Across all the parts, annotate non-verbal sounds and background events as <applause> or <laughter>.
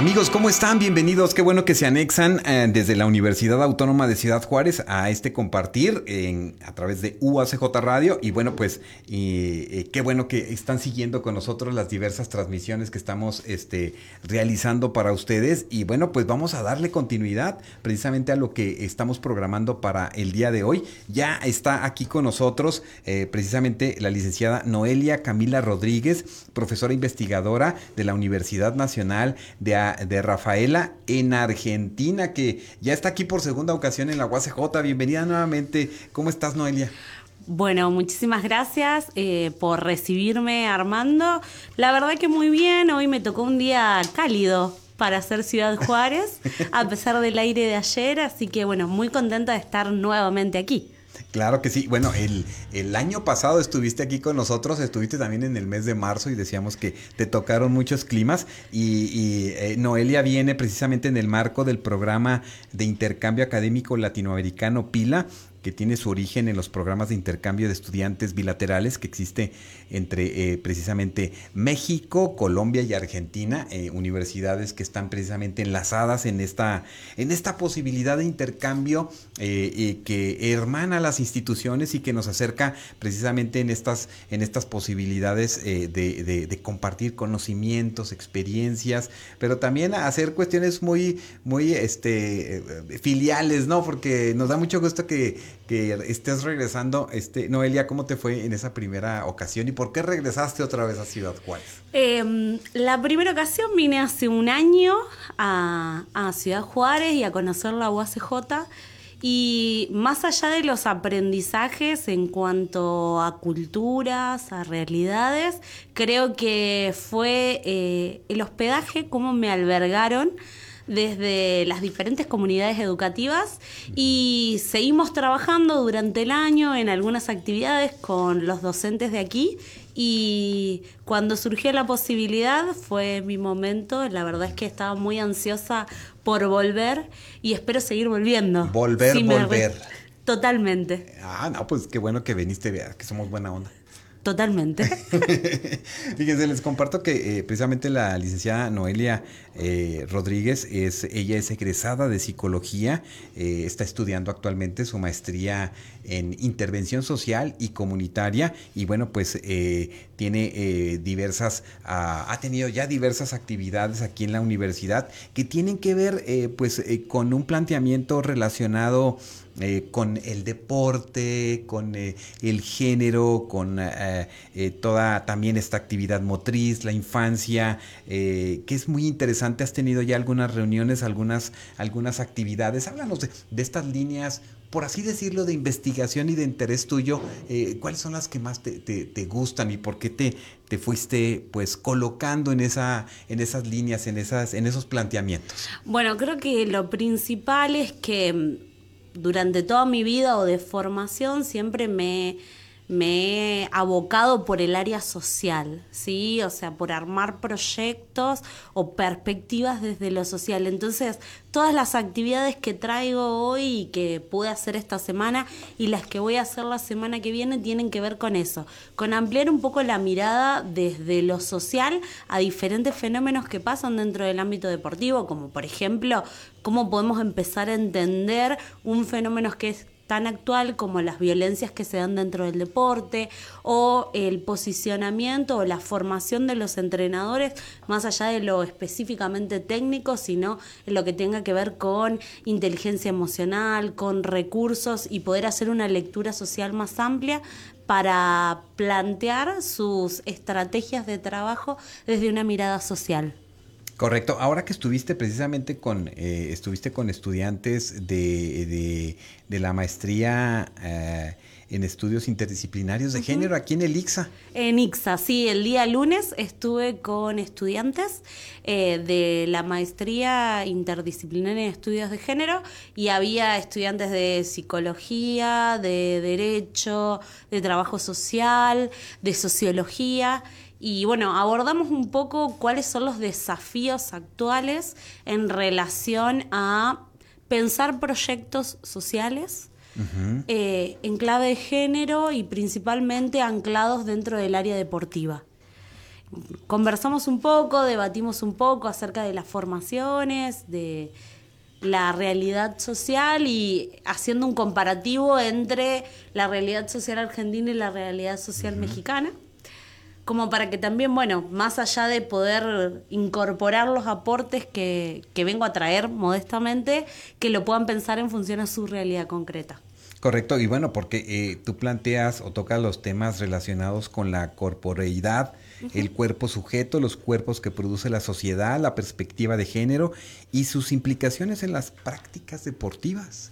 Amigos, ¿cómo están? Bienvenidos. Qué bueno que se anexan eh, desde la Universidad Autónoma de Ciudad Juárez a este compartir en, a través de UACJ Radio. Y bueno, pues y, qué bueno que están siguiendo con nosotros las diversas transmisiones que estamos este, realizando para ustedes. Y bueno, pues vamos a darle continuidad precisamente a lo que estamos programando para el día de hoy. Ya está aquí con nosotros eh, precisamente la licenciada Noelia Camila Rodríguez, profesora investigadora de la Universidad Nacional de de Rafaela en Argentina, que ya está aquí por segunda ocasión en la UACJ. Bienvenida nuevamente. ¿Cómo estás, Noelia? Bueno, muchísimas gracias eh, por recibirme, Armando. La verdad que muy bien, hoy me tocó un día cálido para hacer Ciudad Juárez, <laughs> a pesar del aire de ayer, así que bueno, muy contenta de estar nuevamente aquí. Claro que sí. Bueno, el, el, año pasado estuviste aquí con nosotros, estuviste también en el mes de marzo y decíamos que te tocaron muchos climas y, eh, Noelia viene precisamente en el marco del programa de intercambio académico latinoamericano PILA que tiene su origen en los programas de intercambio de estudiantes bilaterales que existe entre eh, precisamente México, Colombia y Argentina, eh, universidades que están precisamente enlazadas en esta, en esta posibilidad de intercambio eh, que hermana las instituciones y que nos acerca precisamente en estas, en estas posibilidades de, de, compartir conocimientos, experiencias, pero también hacer cuestiones muy, muy este, filiales, ¿no? Porque nos da mucho gusto que que estés regresando. Este, Noelia, ¿cómo te fue en esa primera ocasión y por qué regresaste otra vez a Ciudad Juárez? Em, la primera ocasión vine hace un año a, Ciudad Juárez y a conocer la UACJ. Y más allá de los aprendizajes en cuanto a culturas, a realidades, creo que fue eh, el hospedaje, cómo me albergaron desde las diferentes comunidades educativas y seguimos trabajando durante el año en algunas actividades con los docentes de aquí y cuando surgió la posibilidad fue mi momento, la verdad es que estaba muy ansiosa por volver y espero seguir volviendo. Volver, volver. Totalmente. Ah, no, pues qué bueno que viniste, que somos buena onda. Totalmente. <laughs> Fíjense, les comparto que eh, precisamente la licenciada Noelia eh, Rodríguez es, ella es egresada de psicología, eh, está estudiando actualmente su maestría en intervención social y comunitaria y bueno, pues tiene diversas, ha tenido ya diversas actividades aquí en la universidad que tienen que ver pues con un planteamiento relacionado eh, con el deporte, con eh, el género, con eh, toda también esta actividad motriz, la infancia, que es muy interesante. Has tenido ya algunas reuniones, algunas, algunas actividades. Háblanos de, estas líneas por así decirlo, de investigación y de interés tuyo, ¿cuáles son las que más te, te, gustan y por qué te, te fuiste pues colocando en, esa, en esas líneas, en, esas, en esos planteamientos? Bueno, creo que lo principal es que durante toda mi vida o de formación siempre me me he abocado por el área social, ¿sí? O sea, por armar proyectos o perspectivas desde lo social. Entonces, todas las actividades que traigo hoy y que pude hacer esta semana y las que voy a hacer la semana que viene tienen que ver con eso, con ampliar un poco la mirada desde lo social a diferentes fenómenos que pasan dentro del ámbito deportivo, como por ejemplo, cómo podemos empezar a entender un fenómeno que es tan actual como las violencias que se dan dentro del deporte o el posicionamiento o la formación de los entrenadores más allá de lo específicamente técnico, sino en lo que tenga que ver con inteligencia emocional, con recursos y poder hacer una lectura social más amplia para plantear sus estrategias de trabajo desde una mirada social. Correcto. Ahora que estuviste precisamente con, eh, estuviste con estudiantes de, de, la maestría eh, en estudios interdisciplinarios de género aquí en el IXA. En IXA, sí. El día lunes estuve con estudiantes eh, de la maestría interdisciplinaria en estudios de género y había estudiantes de psicología, de derecho, de trabajo social, de sociología y bueno, abordamos un poco cuáles son los desafíos actuales en relación a pensar proyectos sociales eh, en clave de género y principalmente anclados dentro del área deportiva. Conversamos un poco, debatimos un poco acerca de las formaciones, de la realidad social y haciendo un comparativo entre la realidad social argentina y la realidad social mexicana como para que también, bueno, más allá de poder incorporar los aportes que, vengo a traer modestamente, que lo puedan pensar en función a su realidad concreta. Correcto, y bueno, porque eh, tú planteas o tocas los temas relacionados con la corporeidad, el cuerpo sujeto, los cuerpos que produce la sociedad, la perspectiva de género y sus implicaciones en las prácticas deportivas.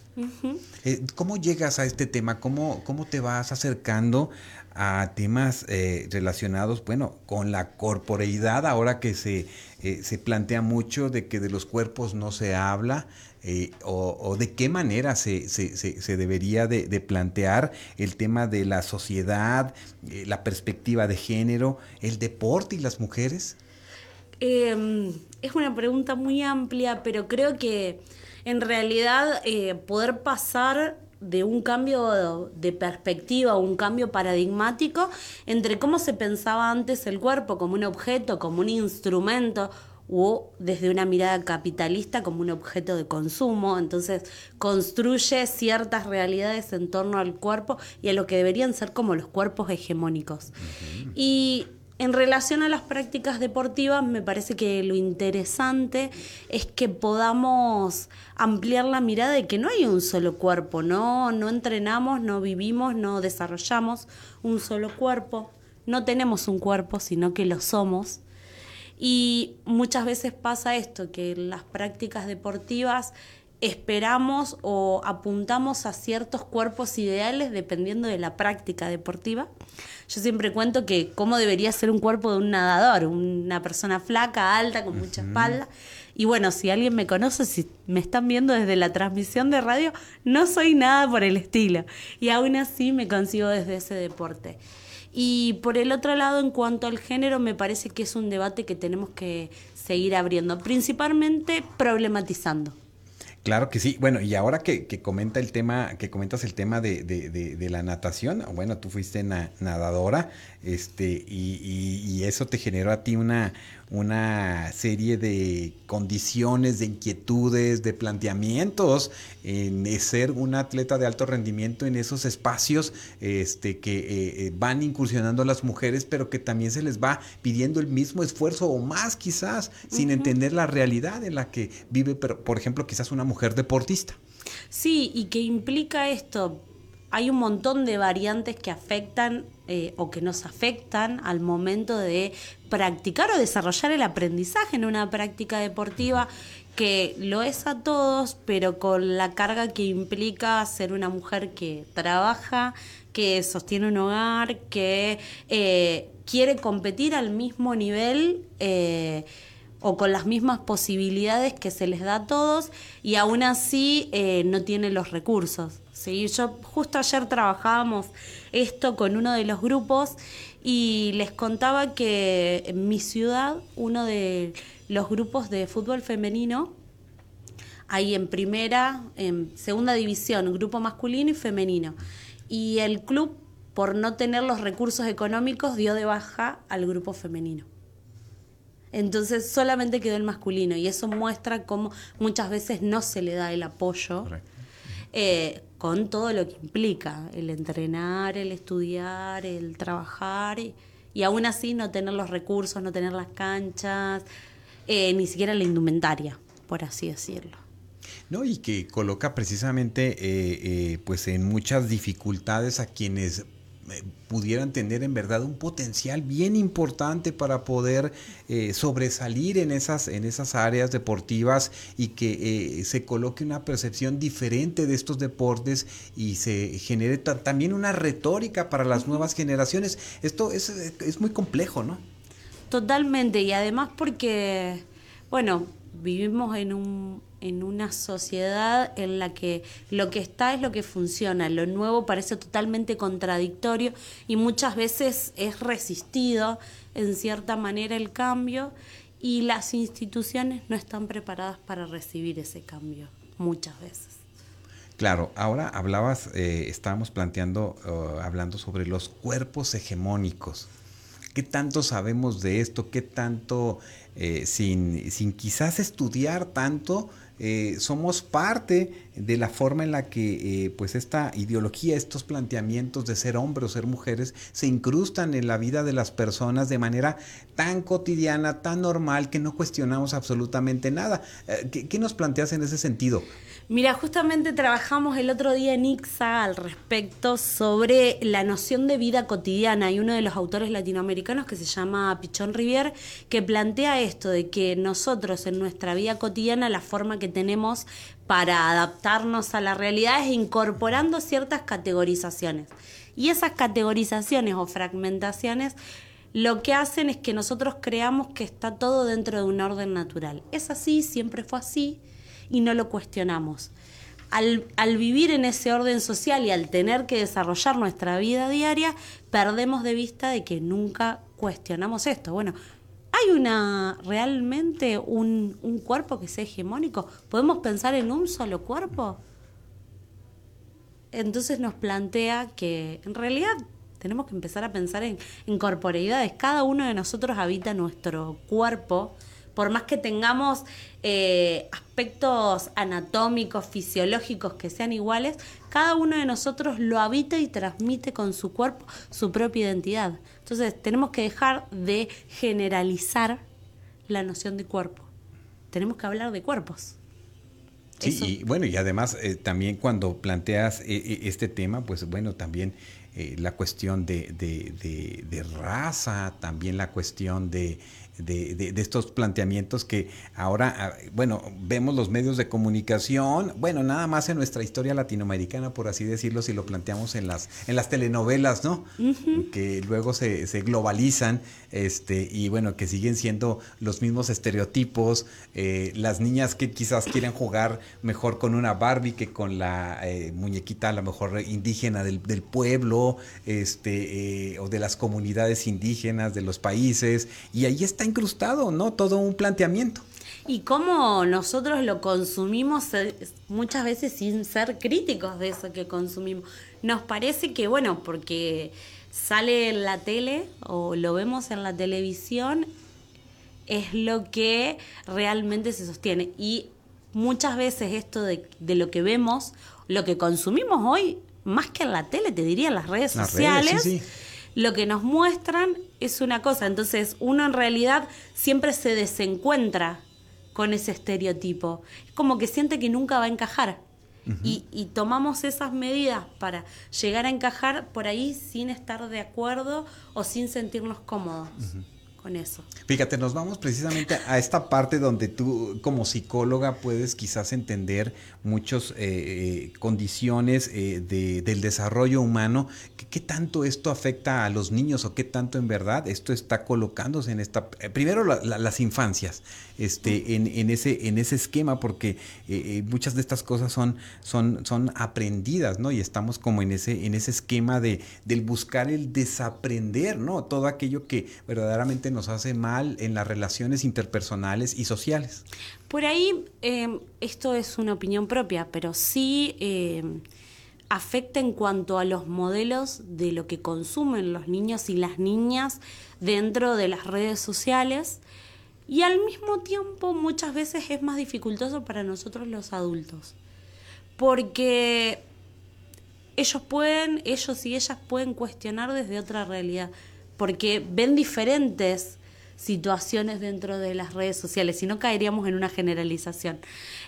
Eh, ¿Cómo llegas a este tema? ¿Cómo, ¿Cómo te vas acercando a temas eh, relacionados, bueno, con la corporeidad, ahora que se, eh, se plantea mucho de que de los cuerpos no se habla, eh, o, de qué manera se, se, se, debería de, plantear el tema de la sociedad, la perspectiva de género, el deporte y las mujeres? Em, es una pregunta muy amplia, pero creo que en realidad poder pasar de un cambio de perspectiva, un cambio paradigmático entre cómo se pensaba antes el cuerpo como un objeto, como un instrumento, o desde una mirada capitalista como un objeto de consumo. Entonces construye ciertas realidades en torno al cuerpo y a lo que deberían ser como los cuerpos hegemónicos. Y en relación a las prácticas deportivas, me parece que lo interesante es que podamos ampliar la mirada de que no hay un solo cuerpo, no, no entrenamos, no vivimos, no desarrollamos un solo cuerpo, no tenemos un cuerpo, sino que lo somos. Y muchas veces pasa esto, que las prácticas deportivas esperamos o apuntamos a ciertos cuerpos ideales dependiendo de la práctica deportiva. Yo siempre cuento que cómo debería ser un cuerpo de un nadador, una persona flaca, alta, con mucha espalda. Y bueno, si alguien me conoce, si me están viendo desde la transmisión de radio, no soy nada por el estilo. Y aún así me consigo desde ese deporte. Y por el otro lado, en cuanto al género, me parece que es un debate que tenemos que seguir abriendo, principalmente problematizando. Claro que sí. Bueno, y ahora que, comenta el tema, que comentas el tema de, de, de, la natación, bueno, tú fuiste nadadora, este, y, eso te generó a ti una, una serie de condiciones, de inquietudes, de planteamientos en ser un atleta de alto rendimiento en esos espacios este, que eh, eh, van incursionando las mujeres, pero que también se les va pidiendo el mismo esfuerzo o más quizás, sin entender la realidad en la que vive, por ejemplo, quizás una mujer deportista. Sí, y que implica esto, hay un montón de variantes que afectan eh, o que nos afectan al momento de practicar o desarrollar el aprendizaje en una práctica deportiva que lo es a todos, pero con la carga que implica ser una mujer que trabaja, que sostiene un hogar, que eh, quiere competir al mismo nivel. Eh, o con las mismas posibilidades que se les da a todos y aún así no tiene los recursos. ¿Sí? Yo justo ayer trabajábamos esto con uno de los grupos y les contaba que en mi ciudad uno de los grupos de fútbol femenino hay en primera, en segunda división, grupo masculino y femenino. Y el club, por no tener los recursos económicos, dio de baja al grupo femenino. Entonces solamente quedó el masculino y eso muestra cómo muchas veces no se le da el apoyo eh, con todo lo que implica el entrenar, el estudiar, el trabajar y, aún así no tener los recursos, no tener las canchas, eh, ni siquiera la indumentaria, por así decirlo. No, y que coloca precisamente eh, pues en muchas dificultades a quienes eh, pudieran tener en verdad un potencial bien importante para poder eh, sobresalir en esas, en esas áreas deportivas y que eh, se coloque una percepción diferente de estos deportes y se genere también una retórica para las nuevas generaciones. Esto es, es muy complejo, ¿no? Totalmente, y además porque, bueno, vivimos en un en una sociedad en la que lo que está es lo que funciona, lo nuevo parece totalmente contradictorio y muchas veces es resistido en cierta manera el cambio y las instituciones no están preparadas para recibir ese cambio, muchas veces. Claro, ahora hablabas, eh, estábamos planteando, hablando sobre los cuerpos hegemónicos. ¿Qué tanto sabemos de esto? ¿Qué tanto, eh, sin, sin quizás estudiar tanto, eh, somos parte de la forma en la que eh, pues esta ideología, estos planteamientos de ser hombre o ser mujeres se incrustan en la vida de las personas de manera tan cotidiana, tan normal que no cuestionamos absolutamente nada. Eh, ¿qué, ¿Qué nos planteas en ese sentido? Mira, justamente trabajamos el otro día en IXA al respecto sobre la noción de vida cotidiana. Hay uno de los autores latinoamericanos que se llama Pichón Rivier que plantea esto de que nosotros en nuestra vida cotidiana la forma que tenemos para adaptarnos a la realidad es incorporando ciertas categorizaciones. Y esas categorizaciones o fragmentaciones lo que hacen es que nosotros creamos que está todo dentro de un orden natural. Es así, siempre fue así y no lo cuestionamos. Al, al, vivir en ese orden social y al tener que desarrollar nuestra vida diaria, perdemos de vista de que nunca cuestionamos esto. Bueno, ¿hay una realmente un, un cuerpo que sea hegemónico? ¿Podemos pensar en un solo cuerpo? Entonces nos plantea que en realidad tenemos que empezar a pensar en, en corporeidades. Cada uno de nosotros habita nuestro cuerpo por más que tengamos eh, aspectos anatómicos, fisiológicos que sean iguales, cada uno de nosotros lo habita y transmite con su cuerpo su propia identidad. Entonces tenemos que dejar de generalizar la noción de cuerpo. Tenemos que hablar de cuerpos. Sí, Eso. y bueno, y además eh, también cuando planteas eh, este tema, pues bueno, también eh, la cuestión de, de, de, de, raza, también la cuestión de, de, estos planteamientos que ahora, ah, bueno, vemos los medios de comunicación, bueno, nada más en nuestra historia latinoamericana, por así decirlo, si lo planteamos en las, en las telenovelas, ¿no? Uh -huh. Que luego se, se, globalizan, este, y bueno, que siguen siendo los mismos estereotipos, eh, las niñas que quizás quieren jugar mejor con una Barbie que con la eh, muñequita a lo mejor indígena del, del pueblo, este, eh, o de las comunidades indígenas de los países, y ahí está incrustado, ¿no? Todo un planteamiento. Y cómo nosotros lo consumimos eh, muchas veces sin ser críticos de eso que consumimos. Nos parece que, bueno, porque sale en la tele o lo vemos en la televisión, es lo que realmente se sostiene. Y muchas veces esto de, de lo que vemos, lo que consumimos hoy, más que en la tele, te diría en las redes las sociales. Redes, sí, sí lo que nos muestran es una cosa. Entonces, uno en realidad siempre se desencuentra con ese estereotipo. Es como que siente que nunca va a encajar. Uh -huh. y, y, tomamos esas medidas para llegar a encajar por ahí sin estar de acuerdo o sin sentirnos cómodos. Uh -huh eso. Fíjate, nos vamos precisamente a esta parte donde tú como psicóloga puedes quizás entender muchas eh, condiciones eh, de, del desarrollo humano. ¿Qué, ¿Qué, tanto esto afecta a los niños o qué tanto en verdad esto está colocándose en esta... Eh, primero la, las infancias, este, en, en, ese, en ese esquema, porque eh, muchas de estas cosas son, son, aprendidas, ¿no? Y estamos como en ese, en ese esquema de, del buscar el desaprender, ¿no? Todo aquello que verdaderamente nos hace mal en las relaciones interpersonales y sociales. Por ahí, eh, esto es una opinión propia, pero sí eh, afecta en cuanto a los modelos de lo que consumen los niños y las niñas dentro de las redes sociales. Y al mismo tiempo muchas veces es más dificultoso para nosotros los adultos. Porque ellos pueden, ellos y ellas pueden cuestionar desde otra realidad porque ven diferentes situaciones dentro de las redes sociales, si no caeríamos en una generalización.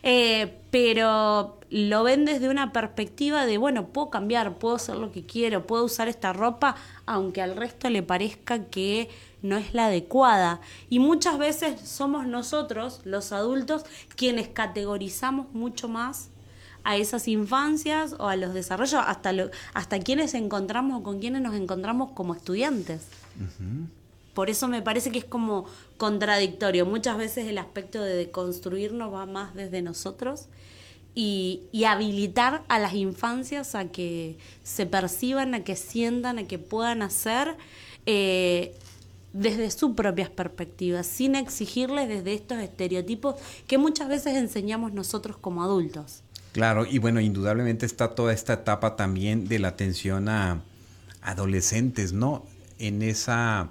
Eh, pero lo ven desde una perspectiva de, bueno, puedo cambiar, puedo hacer lo que quiero, puedo usar esta ropa, aunque al resto le parezca que no es la adecuada. Y muchas veces somos nosotros, los adultos, quienes categorizamos mucho más a esas infancias o a los desarrollos, hasta, lo, hasta quienes encontramos o con quienes nos encontramos como estudiantes. Por eso me parece que es como contradictorio. Muchas veces el aspecto de construirnos va más desde nosotros y, y, habilitar a las infancias a que se perciban, a que sientan, a que puedan hacer eh, desde sus propias perspectivas, sin exigirles desde estos estereotipos que muchas veces enseñamos nosotros como adultos. Claro, y bueno, indudablemente está toda esta etapa también de la atención a adolescentes, ¿no? En esa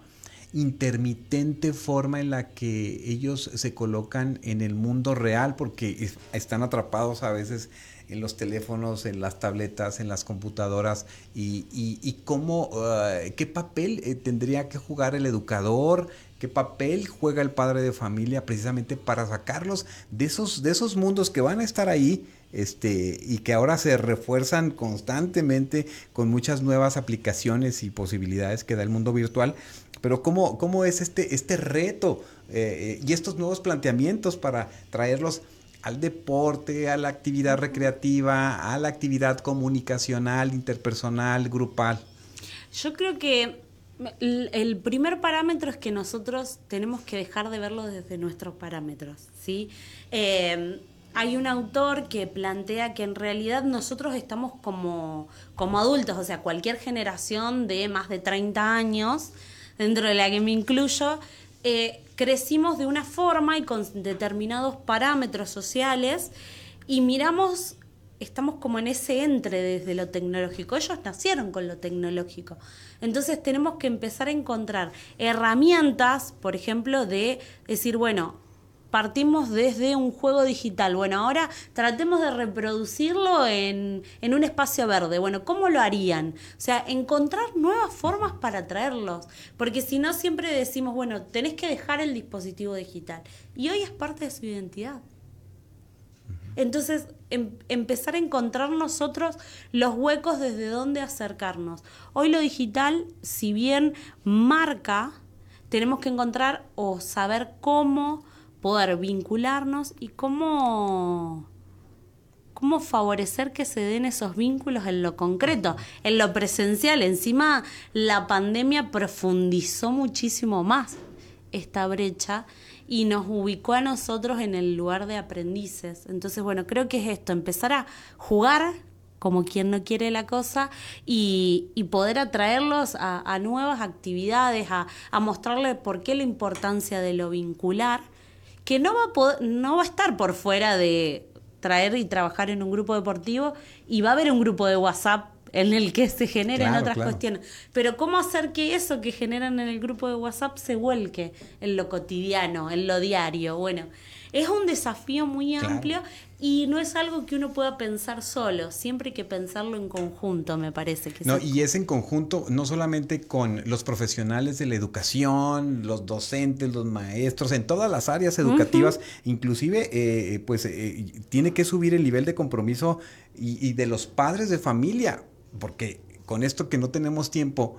intermitente forma en la que ellos se colocan en el mundo real porque están atrapados a veces en los teléfonos, en las tabletas, en las computadoras y, y, cómo, uh, qué papel eh, tendría que jugar el educador, qué papel juega el padre de familia precisamente para sacarlos de esos, de esos mundos que van a estar ahí este, y que ahora se refuerzan constantemente con muchas nuevas aplicaciones y posibilidades que da el mundo virtual. Pero ¿cómo, cómo es este, este reto eh, eh, y estos nuevos planteamientos para traerlos al deporte, a la actividad recreativa, a la actividad comunicacional, interpersonal, grupal? Yo creo que el primer parámetro es que nosotros tenemos que dejar de verlo desde nuestros parámetros, ¿sí? Eh, hay un autor que plantea que en realidad nosotros estamos como, como adultos, o sea, cualquier generación de más de 30 años, dentro de la que me incluyo, eh, crecimos de una forma y con determinados parámetros sociales y miramos, estamos como en ese entre desde lo tecnológico. Ellos nacieron con lo tecnológico. Entonces tenemos que empezar a encontrar herramientas, por ejemplo, de decir, bueno, partimos desde un juego digital. Bueno, ahora tratemos de reproducirlo en, en, un espacio verde. Bueno, ¿cómo lo harían? O sea, encontrar nuevas formas para traerlos. Porque si no, siempre decimos, bueno, tenés que dejar el dispositivo digital. Y hoy es parte de su identidad. Entonces, em, empezar a encontrar nosotros los huecos desde donde acercarnos. Hoy lo digital, si bien marca, tenemos que encontrar o saber cómo poder vincularnos y cómo, cómo favorecer que se den esos vínculos en lo concreto, en lo presencial. Encima la pandemia profundizó muchísimo más esta brecha y nos ubicó a nosotros en el lugar de aprendices. Entonces, bueno, creo que es esto, empezar a jugar como quien no quiere la cosa y, poder atraerlos a, nuevas actividades, a, a mostrarles por qué la importancia de lo vincular que no va, a no va a estar por fuera de traer y trabajar en un grupo deportivo y va a haber un grupo de WhatsApp en el que se generen otras cuestiones. Pero ¿cómo hacer que eso que generan en el grupo de WhatsApp se vuelque en lo cotidiano, en lo diario? Bueno, es un desafío muy amplio y no es algo que uno pueda pensar solo, siempre hay que pensarlo en conjunto, me parece que No, y es en conjunto no solamente con los profesionales de la educación, los docentes, los maestros, en todas las áreas educativas, inclusive eh, pues eh, tiene que subir el nivel de compromiso y, y de los padres de familia, porque con esto que no tenemos tiempo,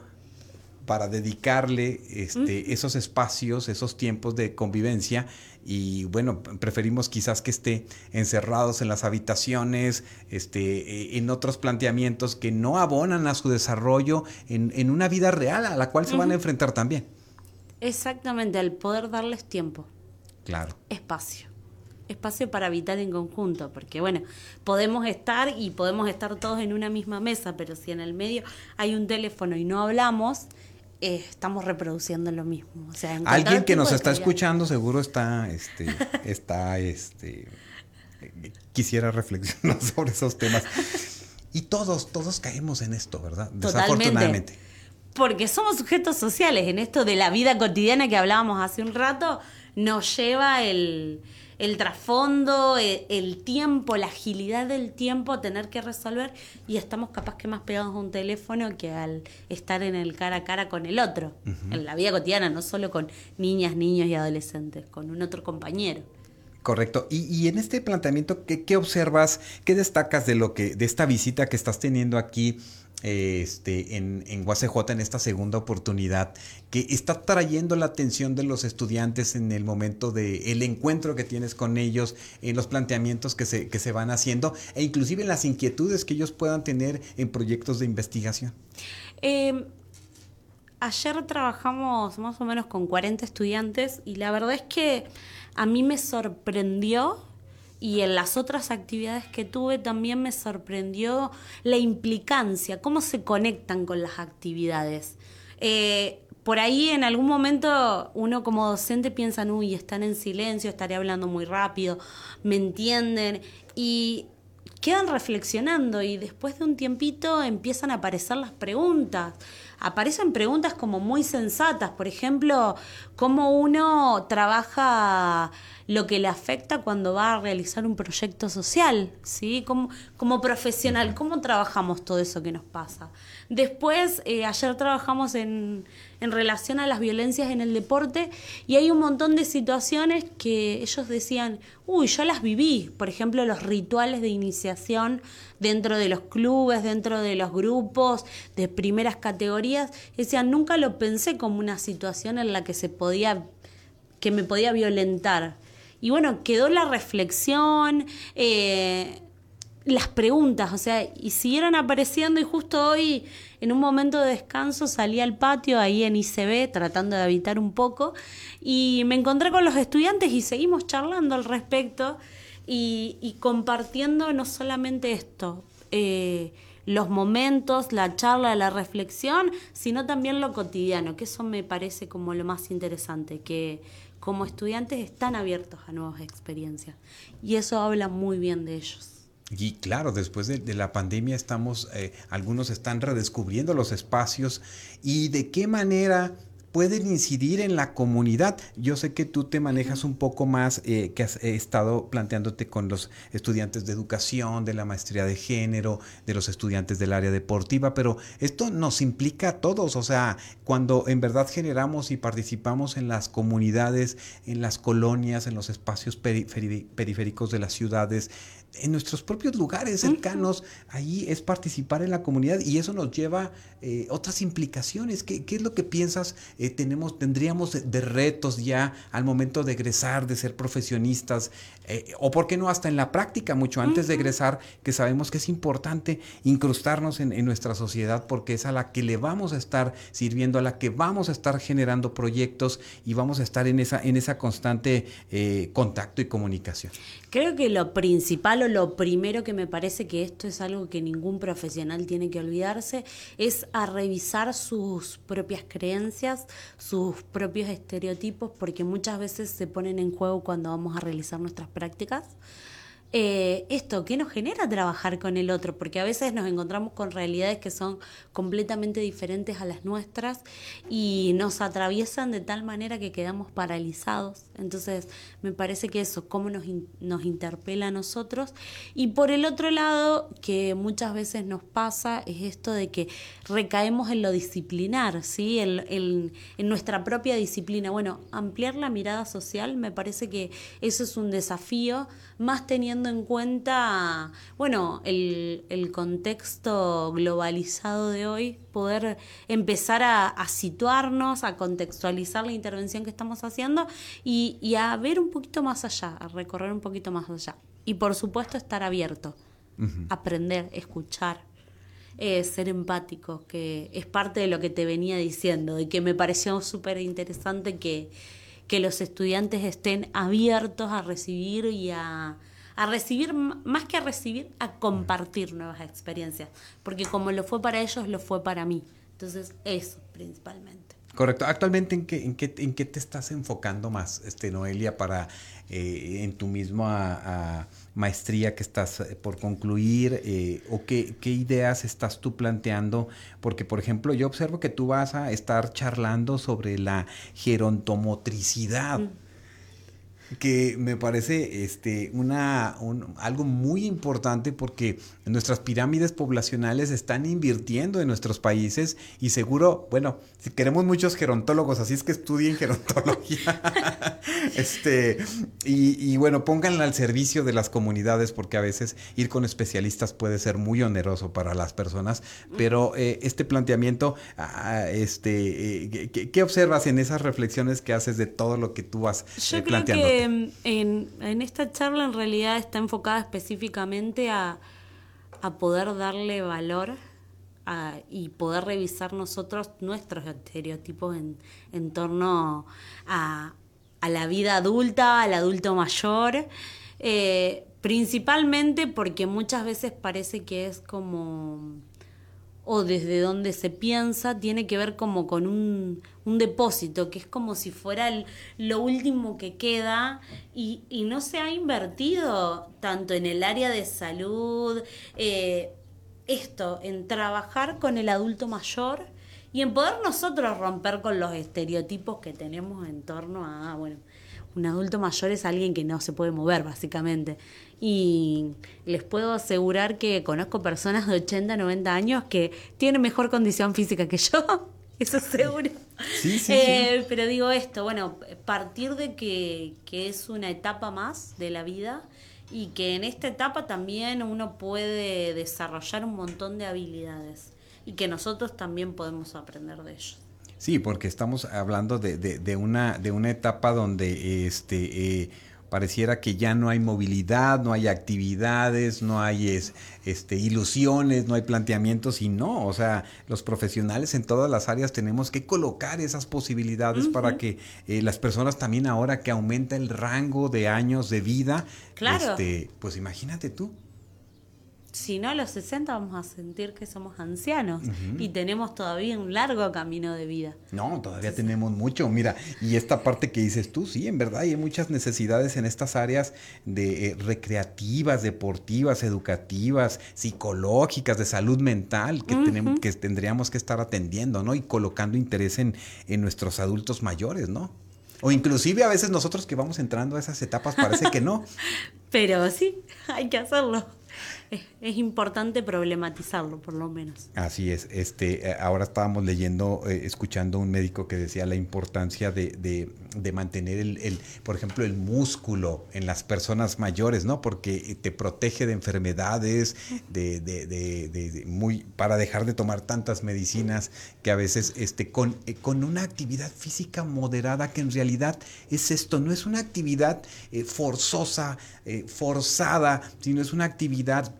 para dedicarle este, esos espacios, esos tiempos de convivencia y bueno, preferimos quizás que esté encerrados en las habitaciones, este, e, en otros planteamientos que no abonan a su desarrollo en, una vida real a la cual se van a enfrentar también. Exactamente, al poder darles tiempo. Claro. Espacio. Espacio para habitar en conjunto, porque bueno, podemos estar y podemos estar todos en una misma mesa, pero si en el medio hay un teléfono y no hablamos, eh, estamos reproduciendo lo mismo. O sea, Alguien que nos está escuchando seguro está, este, <laughs> está, este, quisiera reflexionar <laughs> sobre esos temas. Y todos, todos caemos en esto, ¿verdad? Desafortunadamente. Porque somos sujetos sociales. En esto de la vida cotidiana que hablábamos hace un rato, nos lleva el, el trasfondo, e, el, tiempo, la agilidad del tiempo, tener que resolver y estamos capaz que más pegados a un teléfono que al estar en el cara a cara con el otro, en la vida cotidiana, no solo con niñas, niños y adolescentes, con un otro compañero. Correcto. Y, y, en este planteamiento, ¿qué, ¿qué, observas, qué destacas de lo que, de esta visita que estás teniendo aquí este, en, en UACJ en esta segunda oportunidad, que está trayendo la atención de los estudiantes en el momento del el encuentro que tienes con ellos, en los planteamientos que se, que se van haciendo e inclusive en las inquietudes que ellos puedan tener en proyectos de investigación? Em, ayer trabajamos más o menos con 40 estudiantes y la verdad es que a mí me sorprendió y en las otras actividades que tuve también me sorprendió la implicancia, cómo se conectan con las actividades. Eh, por ahí en algún momento uno como docente piensa, uy, están en silencio, estaré hablando muy rápido, me entienden. Y quedan reflexionando y después de un tiempito empiezan a aparecer las preguntas. Aparecen preguntas como muy sensatas, por ejemplo, cómo uno trabaja lo que le afecta cuando va a realizar un proyecto social, ¿sí? Como, como profesional, ¿cómo trabajamos todo eso que nos pasa? Después, eh, ayer trabajamos en, en relación a las violencias en el deporte y hay un montón de situaciones que ellos decían, uy, yo las viví, por ejemplo, los rituales de iniciación dentro de los clubes, dentro de los grupos de primeras categorías, decían, nunca lo pensé como una situación en la que se podía, que me podía violentar. Y bueno, quedó la reflexión, eh, las preguntas, o sea, y siguieron apareciendo y justo hoy, en un momento de descanso, salí al patio ahí en ICB tratando de habitar un poco y me encontré con los estudiantes y seguimos charlando al respecto y, compartiendo no solamente esto, eh, los momentos, la charla, la reflexión, sino también lo cotidiano, que eso me parece como lo más interesante, que como estudiantes están abiertos a nuevas experiencias. Y eso habla muy bien de ellos. Y claro, después de, la pandemia estamos, eh, algunos están redescubriendo los espacios y de qué manera pueden incidir en la comunidad. Yo sé que tú te manejas un poco más, eh, que has estado planteándote con los estudiantes de educación, de la maestría de género, de los estudiantes del área deportiva, pero esto nos implica a todos, o sea, cuando en verdad generamos y participamos en las comunidades, en las colonias, en los espacios periféricos de las ciudades, en nuestros propios lugares cercanos, ahí es participar en la comunidad y eso nos lleva eh, otras implicaciones. ¿Qué, ¿Qué, es lo que piensas eh, tenemos, tendríamos de, retos ya al momento de egresar, de ser profesionistas? Eh, o por qué no hasta en la práctica, mucho antes de egresar, que sabemos que es importante incrustarnos en, en, nuestra sociedad porque es a la que le vamos a estar sirviendo, a la que vamos a estar generando proyectos y vamos a estar en esa, en esa constante contacto y comunicación. Creo que lo principal lo primero que me parece que esto es algo que ningún profesional tiene que olvidarse es a revisar sus propias creencias, sus propios estereotipos, porque muchas veces se ponen en juego cuando vamos a realizar nuestras prácticas. Eh, esto, ¿qué nos genera trabajar con el otro? Porque a veces nos encontramos con realidades que son completamente diferentes a las nuestras y nos atraviesan de tal manera que quedamos paralizados. Entonces, me parece que eso, cómo nos, nos interpela a nosotros. Y por el otro lado, que muchas veces nos pasa, es esto de que recaemos en lo disciplinar, ¿sí? En, en, en nuestra propia disciplina. Bueno, ampliar la mirada social, me parece que eso es un desafío, más teniendo en cuenta, bueno, el, contexto globalizado de hoy, poder empezar a, situarnos, a contextualizar la intervención que estamos haciendo y, a ver un poquito más allá, a recorrer un poquito más allá. Y por supuesto estar abierto, aprender, escuchar. Eh, ser empático, que es parte de lo que te venía diciendo, y que me pareció súper interesante que, que los estudiantes estén abiertos a recibir y a, a recibir, más que a recibir, a compartir nuevas experiencias, porque como lo fue para ellos, lo fue para mí. Entonces, eso principalmente. Correcto. Actualmente, ¿en qué, en qué, en qué te estás enfocando más, este, Noelia, para eh, en tu misma maestría que estás eh, por concluir? Eh, ¿O qué, qué, ideas estás tú planteando? Porque, por ejemplo, yo observo que tú vas a estar charlando sobre la gerontomotricidad. Mm que me parece este, una, algo muy importante porque nuestras pirámides poblacionales están invirtiendo en nuestros países y seguro, bueno, si queremos muchos gerontólogos, así es que estudien gerontología. <laughs> este, y, bueno, pónganla al servicio de las comunidades porque a veces ir con especialistas puede ser muy oneroso para las personas, pero eh, este planteamiento, ah, este, eh, ¿qué, observas en esas reflexiones que haces de todo lo que tú vas eh, planteando? Em, en, esta charla en realidad está enfocada específicamente a, poder darle valor y poder revisar nosotros nuestros estereotipos en, torno a, la vida adulta, al adulto mayor, eh, principalmente porque muchas veces parece que es como o desde donde se piensa tiene que ver como con un, un depósito, que es como si fuera el, lo último que queda y, y, no se ha invertido tanto en el área de salud, eh, esto, en trabajar con el adulto mayor y en poder nosotros romper con los estereotipos que tenemos en torno a, bueno, un adulto mayor es alguien que no se puede mover, básicamente. Y les puedo asegurar que conozco personas de 80, 90 años que tienen mejor condición física que yo. <laughs> Eso seguro. Sí, sí, eh, Pero digo esto, bueno, partir de que, que es una etapa más de la vida y que en esta etapa también uno puede desarrollar un montón de habilidades y que nosotros también podemos aprender de ellos. Sí, porque estamos hablando de, de, una, de una etapa donde este, eh, pareciera que ya no hay movilidad, no hay actividades, no hay este, ilusiones, no hay planteamientos y no, o sea, los profesionales en todas las áreas tenemos que colocar esas posibilidades para que eh, las personas también ahora que aumenta el rango de años de vida, este, pues imagínate tú, si no a los 60 vamos a sentir que somos ancianos y tenemos todavía un largo camino de vida. No, todavía tenemos mucho. Mira, y esta parte que dices tú, sí, en verdad hay muchas necesidades en estas áreas de eh, recreativas, deportivas, educativas, psicológicas, de salud mental que tenemos que tendríamos que estar atendiendo, ¿no? Y colocando interés en, en nuestros adultos mayores, ¿no? O inclusive a veces nosotros que vamos entrando a esas etapas parece que no. <laughs> Pero sí, hay que hacerlo es, importante problematizarlo, por lo menos. Así es. Este, eh, ahora estábamos leyendo, eh, escuchando un médico que decía la importancia de, de, mantener el, el, por ejemplo, el músculo en las personas mayores, ¿no? Porque te protege de enfermedades, de, de, muy, para dejar de tomar tantas medicinas que a veces, este, con, eh, con una actividad física moderada que en realidad es esto, no es una actividad forzosa, forzada, sino es una actividad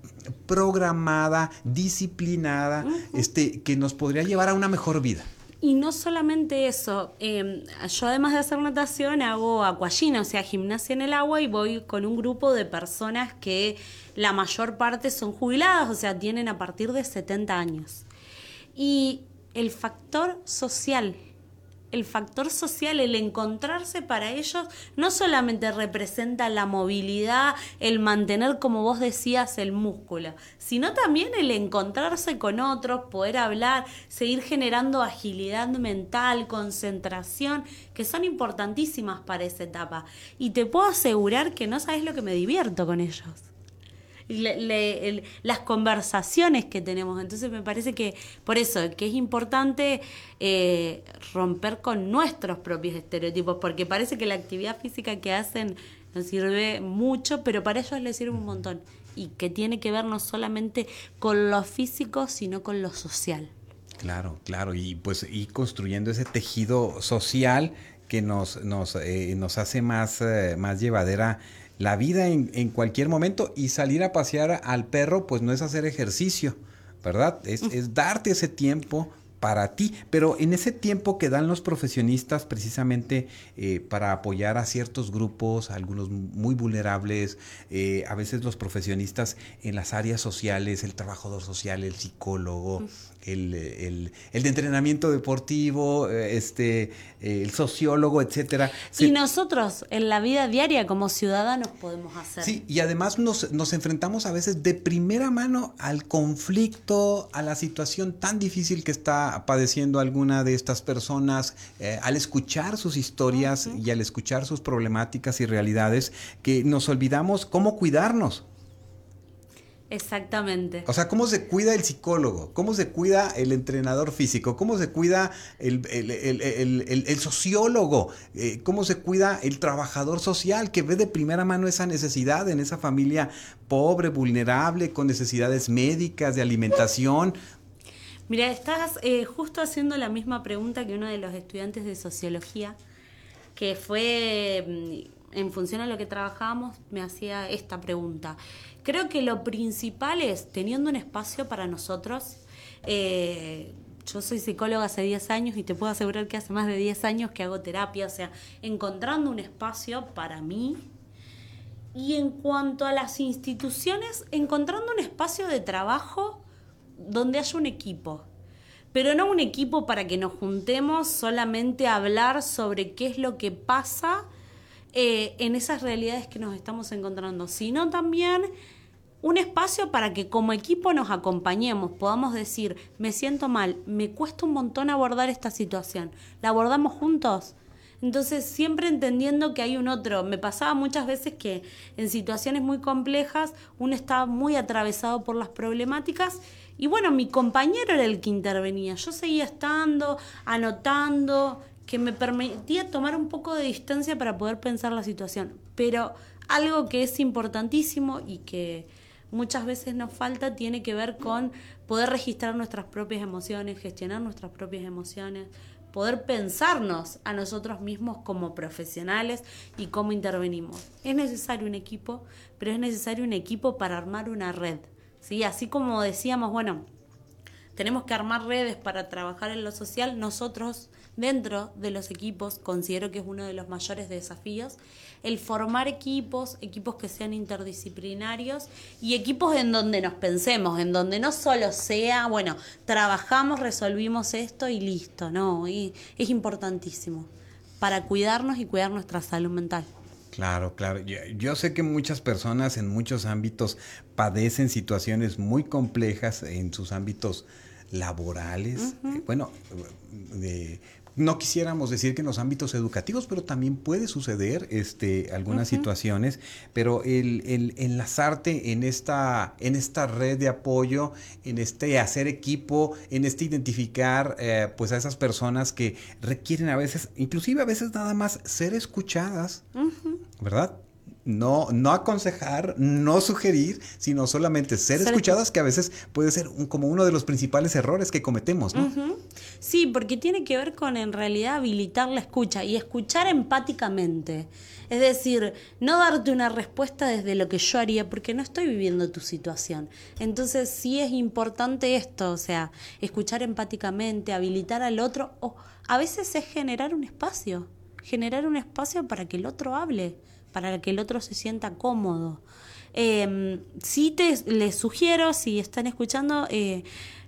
programada, disciplinada, este, que nos podría llevar a una mejor vida. Y no solamente eso, em, yo además de hacer natación hago aquagym, o sea, gimnasia en el agua y voy con un grupo de personas que la mayor parte son jubiladas, o sea, tienen a partir de 70 años. Y el factor social el factor social, el encontrarse para ellos, no solamente representa la movilidad, el mantener, como vos decías, el músculo, sino también el encontrarse con otros, poder hablar, seguir generando agilidad mental, concentración, que son importantísimas para esa etapa. Y te puedo asegurar que no sabes lo que me divierto con ellos las conversaciones que tenemos. Entonces me parece que por eso, que es importante eh, romper con nuestros propios estereotipos, porque parece que la actividad física que hacen nos sirve mucho, pero para ellos les sirve un montón. Y que tiene que ver no solamente con lo físico, sino con lo social. Claro, claro, y pues ir construyendo ese tejido social que nos, nos, eh, nos hace más, eh, más llevadera la vida en, en, cualquier momento y salir a pasear al perro pues no es hacer ejercicio, ¿verdad? Es, es darte ese tiempo para ti, pero en ese tiempo que dan los profesionistas precisamente eh, para apoyar a ciertos grupos, algunos muy vulnerables, eh, a veces los profesionistas en las áreas sociales, el trabajador social, el psicólogo, el, el, el, de entrenamiento deportivo, eh, este, el sociólogo, etcétera. Y nosotros en la vida diaria como ciudadanos podemos hacer. Sí, y además nos, nos enfrentamos a veces de primera mano al conflicto, a la situación tan difícil que está padeciendo alguna de estas personas, eh, al escuchar sus historias y al escuchar sus problemáticas y realidades, que nos olvidamos cómo cuidarnos. Exactamente. O sea, ¿cómo se cuida el psicólogo? ¿Cómo se cuida el entrenador físico? ¿Cómo se cuida el, sociólogo? Eh, ¿Cómo se cuida el trabajador social que ve de primera mano esa necesidad en esa familia pobre, vulnerable, con necesidades médicas, de alimentación? Mira, estás eh, justo haciendo la misma pregunta que uno de los estudiantes de sociología, que fue mm, en función a lo que trabajábamos, me hacía esta pregunta. Creo que lo principal es, teniendo un espacio para nosotros, eh, yo soy psicóloga hace 10 años y te puedo asegurar que hace más de 10 años que hago terapia, o sea, encontrando un espacio para mí. Y en cuanto a las instituciones, encontrando un espacio de trabajo donde haya un equipo, pero no un equipo para que nos juntemos solamente a hablar sobre qué es lo que pasa eh, en esas realidades que nos estamos encontrando, sino también un espacio para que como equipo nos acompañemos, podamos decir, me siento mal, me cuesta un montón abordar esta situación, ¿la abordamos juntos? Entonces, siempre entendiendo que hay un otro. Me pasaba muchas veces que en situaciones muy complejas uno estaba muy atravesado por las problemáticas y bueno, mi compañero era el que intervenía. Yo seguía estando, anotando, que me permitía tomar un poco de distancia para poder pensar la situación. Pero algo que es importantísimo y que muchas veces nos falta tiene que ver con poder registrar nuestras propias emociones, gestionar nuestras propias emociones, poder pensarnos a nosotros mismos como profesionales y cómo intervenimos. Es necesario un equipo, pero es necesario un equipo para armar una red. ¿sí? Así como decíamos, bueno, tenemos que armar redes para trabajar en lo social, nosotros dentro de los equipos considero que es uno de los mayores desafíos el formar equipos, equipos que sean interdisciplinarios y equipos en donde nos pensemos, en donde no solo sea, bueno, trabajamos, resolvimos esto y listo, no, y es importantísimo para cuidarnos y cuidar nuestra salud mental. Claro, claro. Yo, sé que muchas personas en muchos ámbitos padecen situaciones muy complejas en sus ámbitos laborales. Eh, bueno, de no quisiéramos decir que en los ámbitos educativos, pero también puede suceder este, algunas situaciones, pero el, el, enlazarte en esta, en esta red de apoyo, en este hacer equipo, en este identificar eh, pues a esas personas que requieren a veces, inclusive a veces nada más ser escuchadas, ¿verdad? No, no aconsejar, no sugerir, sino solamente ser, escuchadas, que a veces puede ser como uno de los principales errores que cometemos, ¿no? Sí, porque tiene que ver con en realidad habilitar la escucha y escuchar empáticamente. Es decir, no darte una respuesta desde lo que yo haría, porque no estoy viviendo tu situación. Entonces sí es importante esto, o sea, escuchar empáticamente, habilitar al otro, o a veces es generar un espacio, generar un espacio para que el otro hable para que el otro se sienta cómodo. Eh, sí te les sugiero, si están escuchando, eh,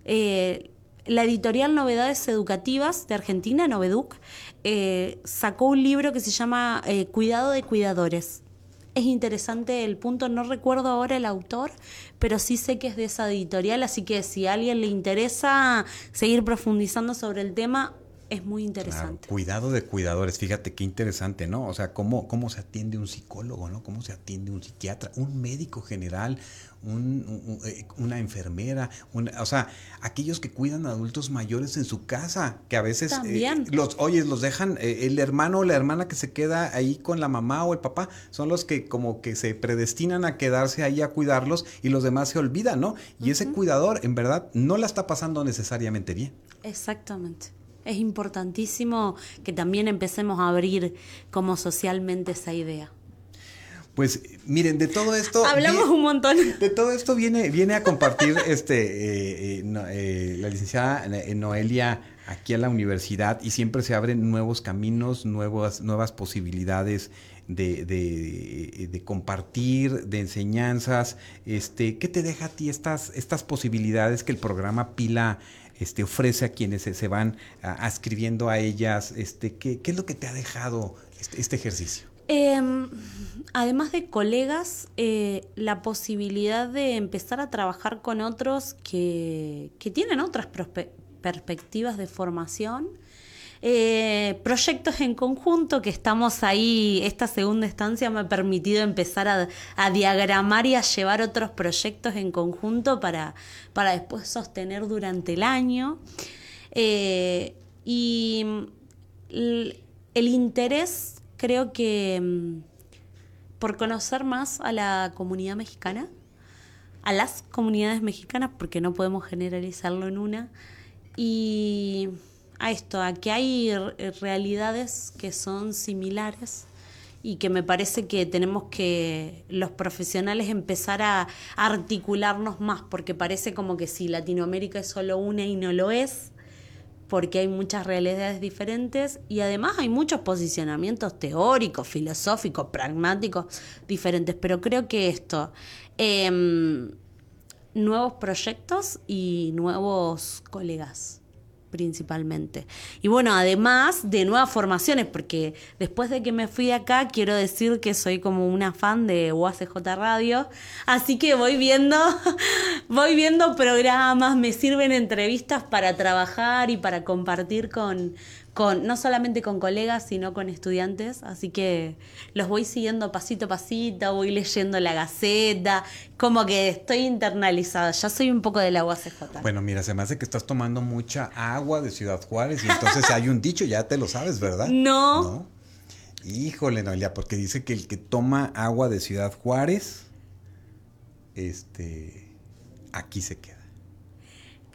eh, la editorial Novedades Educativas de Argentina, Noveduc, eh, sacó un libro que se llama Cuidado de Cuidadores. Es interesante el punto, no recuerdo ahora el autor, pero sí sé que es de esa editorial, así que si a alguien le interesa seguir profundizando sobre el tema, es muy interesante. cuidado de cuidadores, fíjate qué interesante, ¿no? O sea, cómo, cómo se atiende un psicólogo, ¿no? Cómo se atiende un psiquiatra, un médico general, eh, una enfermera, o sea, aquellos que cuidan a adultos mayores en su casa, que a veces eh, los, oyes, los dejan, eh, el hermano o la hermana que se queda ahí con la mamá o el papá, son los que como que se predestinan a quedarse ahí a cuidarlos y los demás se olvidan, ¿no? Y ese cuidador, en verdad, no la está pasando necesariamente bien. Exactamente. Es importantísimo que también empecemos a abrir como socialmente esa idea. Pues miren, de todo esto... <laughs> Hablamos un montón. De todo esto viene, viene a compartir <laughs> este, eh, eh, eh, la licenciada Noelia aquí a la universidad y siempre se abren nuevos caminos, nuevas, nuevas posibilidades de, de, compartir, de enseñanzas. Este, ¿Qué te deja a ti estas, estas posibilidades que el programa Pila este, ofrece a quienes se, van ascribiendo a, ellas? Este, ¿qué, es lo que te ha dejado este, este ejercicio? Em, además de colegas, eh, la posibilidad de empezar a trabajar con otros que, que tienen otras perspectivas de formación eh, proyectos en conjunto que estamos ahí, esta segunda estancia me ha permitido empezar a, diagramar y a llevar otros proyectos en conjunto para, para después sostener durante el año. Eh, y el, interés creo que mm, por conocer más a la comunidad mexicana, a las comunidades mexicanas, porque no podemos generalizarlo en una, y a esto, a que hay realidades que son similares y que me parece que tenemos que los profesionales empezar a, articularnos más, porque parece como que si Latinoamérica es solo una y no lo es, porque hay muchas realidades diferentes y además hay muchos posicionamientos teóricos, filosóficos, pragmáticos diferentes, pero creo que esto, em, nuevos proyectos y nuevos colegas principalmente. Y bueno, además de nuevas formaciones, porque después de que me fui acá, quiero decir que soy como una fan de UACJ Radio, así que voy viendo, <laughs> voy viendo programas, me sirven entrevistas para trabajar y para compartir con, con no solamente con colegas, sino con estudiantes, así que los voy siguiendo pasito a pasito, voy leyendo la gaceta, como que estoy internalizada, ya soy un poco de la UACJ. Bueno, mira, se me hace que estás tomando mucha agua de Ciudad Juárez y entonces hay un dicho, ya te lo sabes, ¿verdad? <laughs> No. ¿No? Híjole, Noelia, porque dice que el que toma agua de Ciudad Juárez, este, aquí se queda.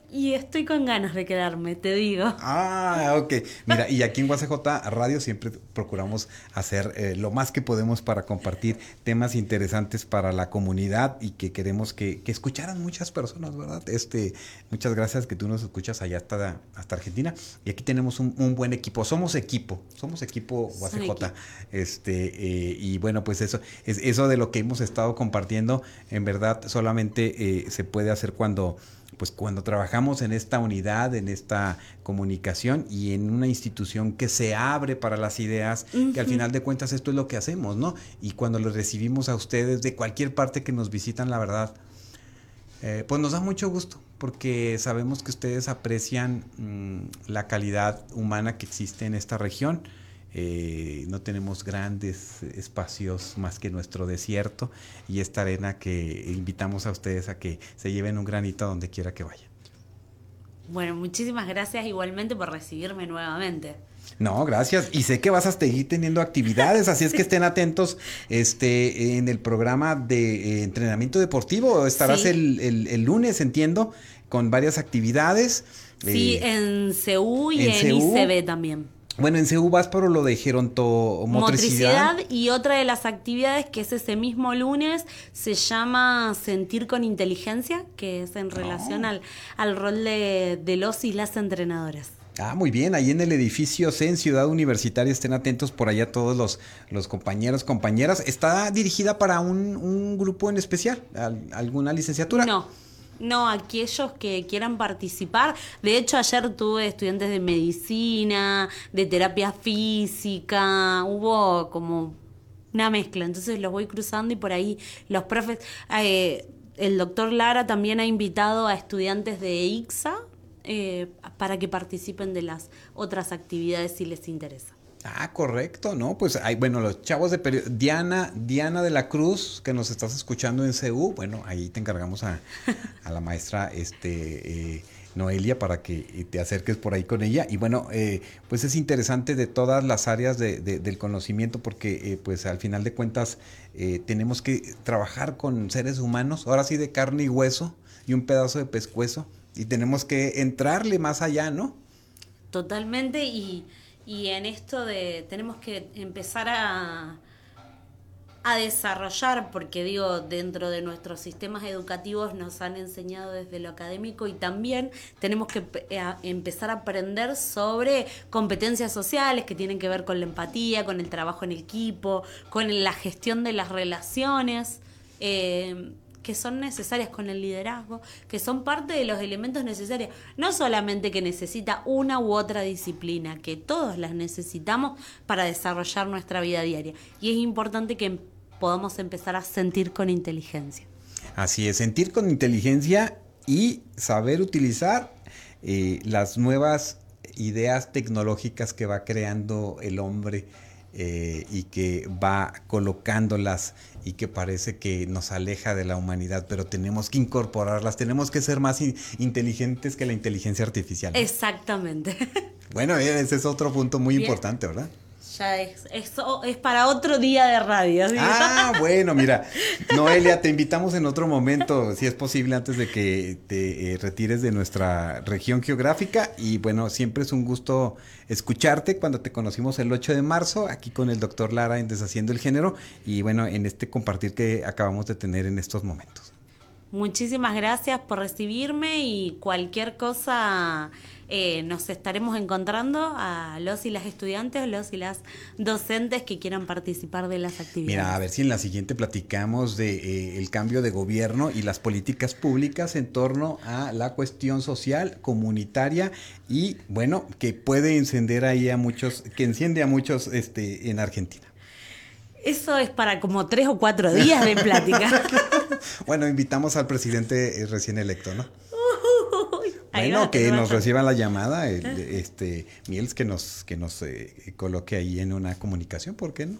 Y estoy con ganas de quedarme, te digo. Ah, ok. Mira, y aquí en UACJ Radio siempre procuramos hacer eh, lo más que podemos para compartir temas interesantes para la comunidad y que queremos que, que, escucharan muchas personas, ¿verdad? Este, muchas gracias que tú nos escuchas allá hasta, hasta Argentina. Y aquí tenemos un, un buen equipo. Somos equipo, somos equipo UACJ. Este, eh, y bueno, pues eso, es, eso de lo que hemos estado compartiendo, en verdad, solamente eh, se puede hacer cuando pues cuando trabajamos en esta unidad, en esta comunicación y en una institución que se abre para las ideas, uh -huh. que al final de cuentas esto es lo que hacemos, ¿no? Y cuando los recibimos a ustedes de cualquier parte que nos visitan, la verdad, eh, pues nos da mucho gusto, porque sabemos que ustedes aprecian mmm, la calidad humana que existe en esta región. Eh, no tenemos grandes espacios más que nuestro desierto y esta arena que invitamos a ustedes a que se lleven un granito donde quiera que vayan. Bueno, muchísimas gracias igualmente por recibirme nuevamente. No, gracias. Y sé que vas a seguir teniendo actividades, así es que <laughs> estén atentos este, en el programa de eh, entrenamiento deportivo. Estarás sí. el, el, el, lunes, entiendo, con varias actividades. Sí, eh, en CEU y en, en CEU. ICB también. Bueno, en CEU vas por lo de gerontomotricidad. Motricidad y otra de las actividades que es ese mismo lunes se llama Sentir con Inteligencia, que es en relación oh. al, al, rol de, de los y las entrenadoras. Ah, muy bien, ahí en el edificio C en Ciudad Universitaria, estén atentos por allá todos los, los compañeros, compañeras. ¿Está dirigida para un, un grupo en especial? ¿Alguna licenciatura? No. No, aquellos que quieran participar. De hecho, ayer tuve estudiantes de medicina, de terapia física, hubo como una mezcla. Entonces los voy cruzando y por ahí los profes... Eh, el doctor Lara también ha invitado a estudiantes de IXA eh, para que participen de las otras actividades si les interesa. Ah, correcto, ¿no? Pues hay, bueno, los chavos de period... Diana, Diana de la Cruz, que nos estás escuchando en CU, bueno, ahí te encargamos a, a la maestra este, eh, Noelia para que te acerques por ahí con ella. Y bueno, eh, pues es interesante de todas las áreas de, de, del conocimiento porque eh, pues al final de cuentas eh, tenemos que trabajar con seres humanos, ahora sí de carne y hueso y un pedazo de pescuezo y tenemos que entrarle más allá, ¿no? Totalmente y y en esto de tenemos que empezar a, a desarrollar, porque digo, dentro de nuestros sistemas educativos nos han enseñado desde lo académico y también tenemos que a, empezar a aprender sobre competencias sociales que tienen que ver con la empatía, con el trabajo en equipo, con la gestión de las relaciones. Eh, que son necesarias con el liderazgo, que son parte de los elementos necesarios. No solamente que necesita una u otra disciplina, que todos las necesitamos para desarrollar nuestra vida diaria. Y es importante que podamos empezar a sentir con inteligencia. Así es, sentir con inteligencia y saber utilizar eh, las nuevas ideas tecnológicas que va creando el hombre eh, y que va colocándolas y que parece que nos aleja de la humanidad, pero tenemos que incorporarlas, tenemos que ser más in inteligentes que la inteligencia artificial. ¿no? Exactamente. <laughs> Bueno, ese es otro punto muy Bien. importante, ¿verdad? Ya es, es para otro día de radio. ¿sí? Ah, <laughs> bueno, mira, Noelia, te invitamos en otro momento, si es posible, antes de que te eh, retires de nuestra región geográfica. Y bueno, siempre es un gusto escucharte cuando te conocimos el 8 de marzo, aquí con el doctor Lara en Deshaciendo el Género. Y bueno, en este compartir que acabamos de tener en estos momentos. Muchísimas gracias por recibirme y cualquier cosa eh, nos estaremos encontrando a los y las estudiantes, los y las docentes que quieran participar de las actividades. Mira, a ver si en la siguiente platicamos de eh, el cambio de gobierno y las políticas públicas en torno a la cuestión social, comunitaria y bueno, que puede encender ahí a muchos, que enciende a muchos este, en Argentina. Eso es para como tres o cuatro días de plática. <laughs> bueno, invitamos al presidente eh, recién electo, ¿no? Bueno, que nos reciban la llamada, este, Miels, que nos, que nos eh, coloque ahí en una comunicación, ¿por qué no?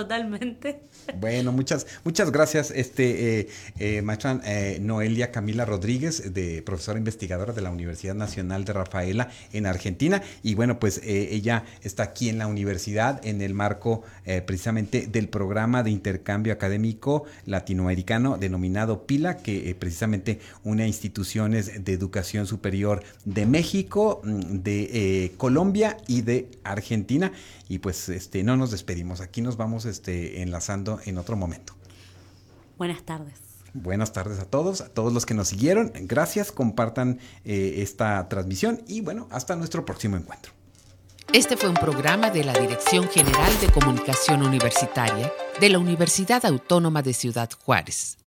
Totalmente. Bueno, muchas, muchas gracias, este, eh, eh, eh, Noelia Camila Rodríguez, de profesora investigadora de la Universidad Nacional de Rafaela en Argentina. Y bueno, pues ella está aquí en la universidad en el marco precisamente del programa de intercambio académico latinoamericano denominado PILA, que precisamente une a instituciones de educación superior de México, mm, de Colombia y de Argentina. Y pues este, no nos despedimos, aquí nos vamos este, enlazando en otro momento. Buenas tardes. Buenas tardes a todos, a todos los que nos siguieron. Gracias, compartan eh, esta transmisión y bueno, hasta nuestro próximo encuentro. Este fue un programa de la Dirección General de Comunicación Universitaria de la Universidad Autónoma de Ciudad Juárez.